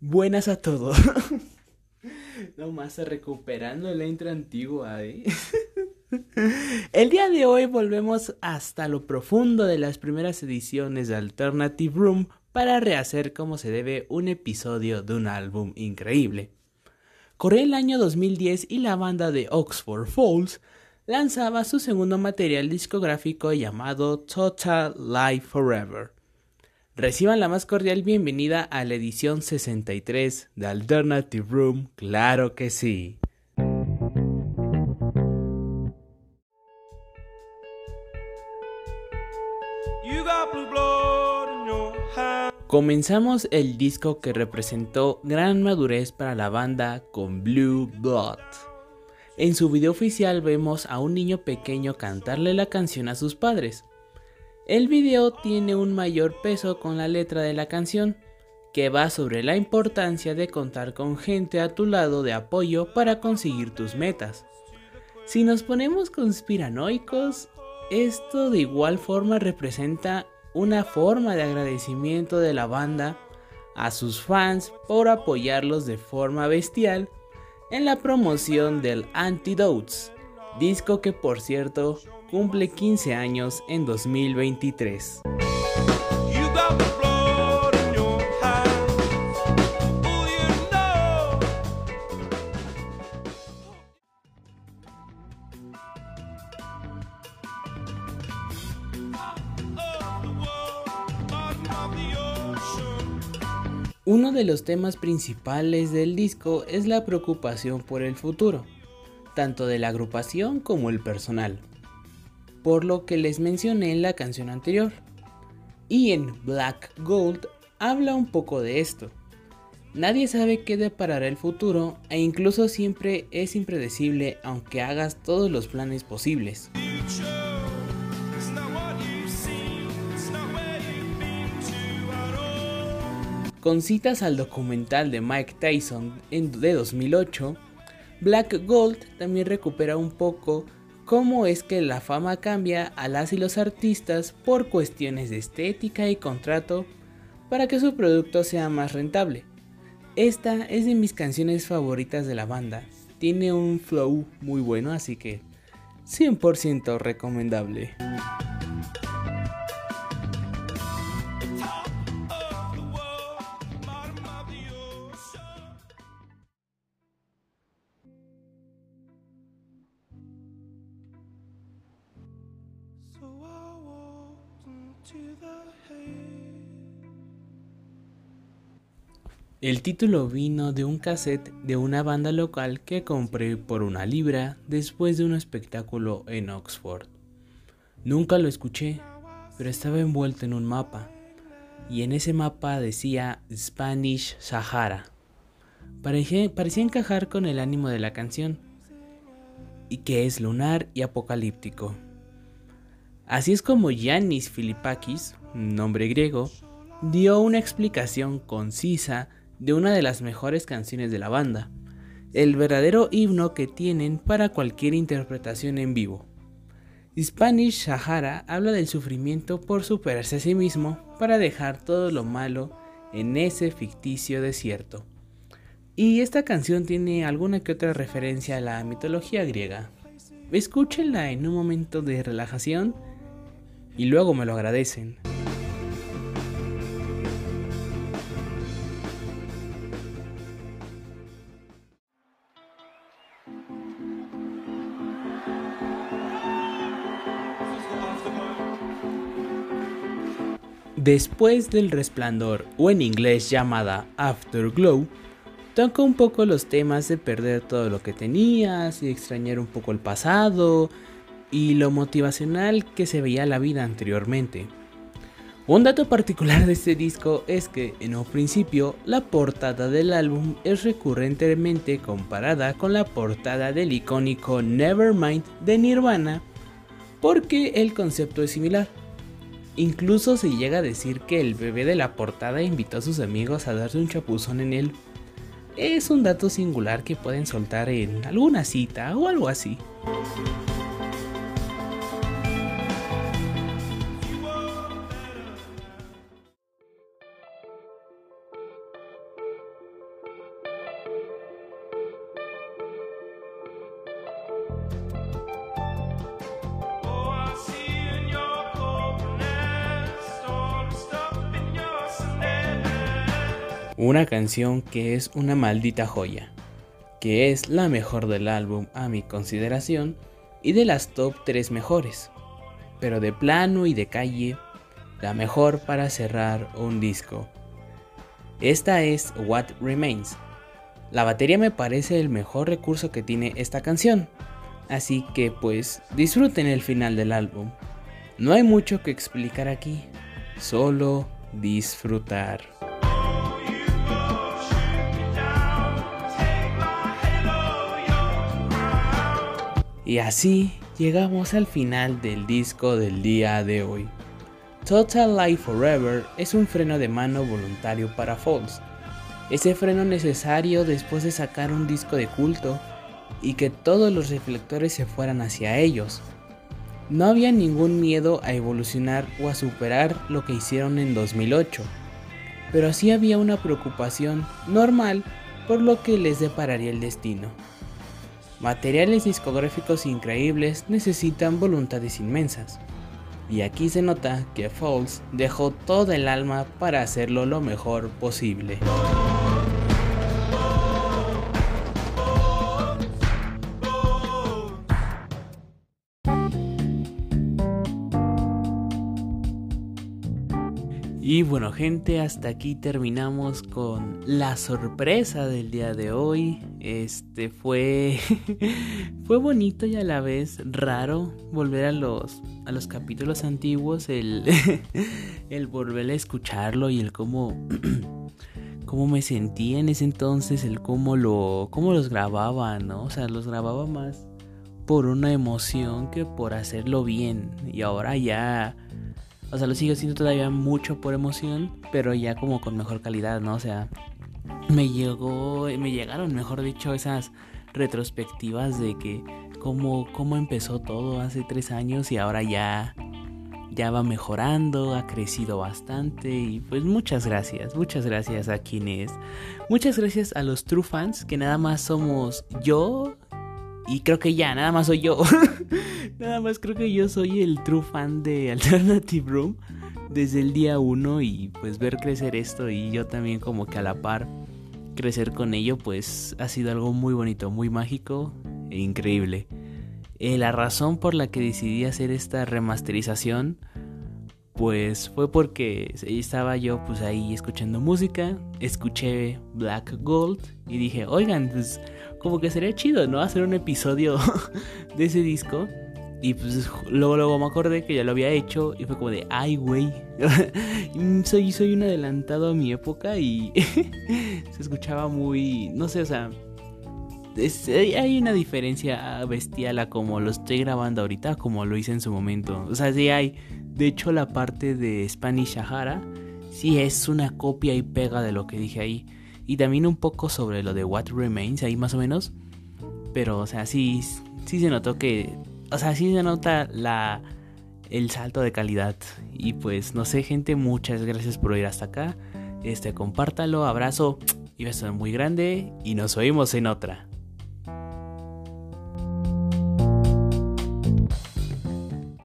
Buenas a todos. Nomás recuperando la intro antigua, ¿eh? El día de hoy volvemos hasta lo profundo de las primeras ediciones de Alternative Room para rehacer como se debe un episodio de un álbum increíble. Corría el año 2010 y la banda de Oxford Falls lanzaba su segundo material discográfico llamado Total Life Forever. Reciban la más cordial bienvenida a la edición 63 de Alternative Room, claro que sí. Comenzamos el disco que representó gran madurez para la banda con Blue Blood. En su video oficial vemos a un niño pequeño cantarle la canción a sus padres. El video tiene un mayor peso con la letra de la canción, que va sobre la importancia de contar con gente a tu lado de apoyo para conseguir tus metas. Si nos ponemos conspiranoicos, esto de igual forma representa una forma de agradecimiento de la banda a sus fans por apoyarlos de forma bestial en la promoción del Antidotes, disco que por cierto cumple 15 años en 2023. Uno de los temas principales del disco es la preocupación por el futuro, tanto de la agrupación como el personal por lo que les mencioné en la canción anterior. Y en Black Gold habla un poco de esto. Nadie sabe qué deparará el futuro e incluso siempre es impredecible aunque hagas todos los planes posibles. Con citas al documental de Mike Tyson de 2008, Black Gold también recupera un poco cómo es que la fama cambia a las y los artistas por cuestiones de estética y contrato para que su producto sea más rentable. Esta es de mis canciones favoritas de la banda. Tiene un flow muy bueno, así que 100% recomendable. El título vino de un cassette de una banda local que compré por una libra después de un espectáculo en Oxford. Nunca lo escuché, pero estaba envuelto en un mapa, y en ese mapa decía Spanish Sahara. Parecía, encajar con el ánimo de la canción, y que es lunar y apocalíptico. Así es como Yannis Filipakis, nombre griego, dio una explicación concisa de una de las mejores canciones de la banda, el verdadero himno que tienen para cualquier interpretación en vivo. Spanish Sahara habla del sufrimiento por superarse a sí mismo para dejar todo lo malo en ese ficticio desierto. Y esta canción tiene alguna que otra referencia a la mitología griega. Escúchenla en un momento de relajación y luego me lo agradecen. Después del resplandor, o en inglés llamada Afterglow, toca un poco los temas de perder todo lo que tenías y extrañar un poco el pasado y lo motivacional que se veía la vida anteriormente. Un dato particular de este disco es que en un principio la portada del álbum es recurrentemente comparada con la portada del icónico Nevermind de Nirvana porque el concepto es similar. Incluso se llega a decir que el bebé de la portada invitó a sus amigos a darse un chapuzón en él. Es un dato singular que pueden soltar en alguna cita o algo así. Una canción que es una maldita joya, que es la mejor del álbum a mi consideración y de las top 3 mejores, pero de plano y de calle, la mejor para cerrar un disco. Esta es What Remains. La batería me parece el mejor recurso que tiene esta canción, así que pues disfruten el final del álbum. No hay mucho que explicar aquí, solo disfrutar. Y así llegamos al final del disco del día de hoy. Total Life Forever es un freno de mano voluntario para Falls. Ese freno necesario después de sacar un disco de culto y que todos los reflectores se fueran hacia ellos. No había ningún miedo a evolucionar o a superar lo que hicieron en 2008, pero sí había una preocupación normal por lo que les depararía el destino. Materiales discográficos increíbles necesitan voluntades inmensas, y aquí se nota que Falls dejó todo el alma para hacerlo lo mejor posible. Y bueno gente, hasta aquí terminamos con la sorpresa del día de hoy. Este fue fue bonito y a la vez raro volver a los a los capítulos antiguos, el el volver a escucharlo y el cómo cómo me sentía en ese entonces, el cómo lo cómo los grababa, ¿no? O sea, los grababa más por una emoción que por hacerlo bien y ahora ya o sea, lo sigo haciendo todavía mucho por emoción, pero ya como con mejor calidad, ¿no? O sea, me llegó, me llegaron, mejor dicho, esas retrospectivas de que cómo, cómo empezó todo hace tres años y ahora ya, ya va mejorando, ha crecido bastante y pues muchas gracias, muchas gracias a quienes, muchas gracias a los true fans que nada más somos yo, y creo que ya, nada más soy yo. nada más creo que yo soy el true fan de Alternative Room desde el día uno y pues ver crecer esto y yo también como que a la par crecer con ello pues ha sido algo muy bonito, muy mágico e increíble. Eh, la razón por la que decidí hacer esta remasterización pues fue porque estaba yo pues ahí escuchando música, escuché Black Gold y dije, oigan, pues como que sería chido, ¿no? Hacer un episodio de ese disco. Y pues luego, luego me acordé que ya lo había hecho y fue como de, ay, güey, soy, soy un adelantado a mi época y se escuchaba muy, no sé, o sea, hay una diferencia bestial a como lo estoy grabando ahorita, como lo hice en su momento. O sea, sí hay, de hecho la parte de Spanish Sahara, sí es una copia y pega de lo que dije ahí. Y también un poco sobre lo de What Remains, ahí más o menos. Pero, o sea, sí, sí se notó que. O sea, sí se nota la. El salto de calidad. Y pues, no sé, gente, muchas gracias por ir hasta acá. Este, compártalo, abrazo y beso muy grande. Y nos oímos en otra.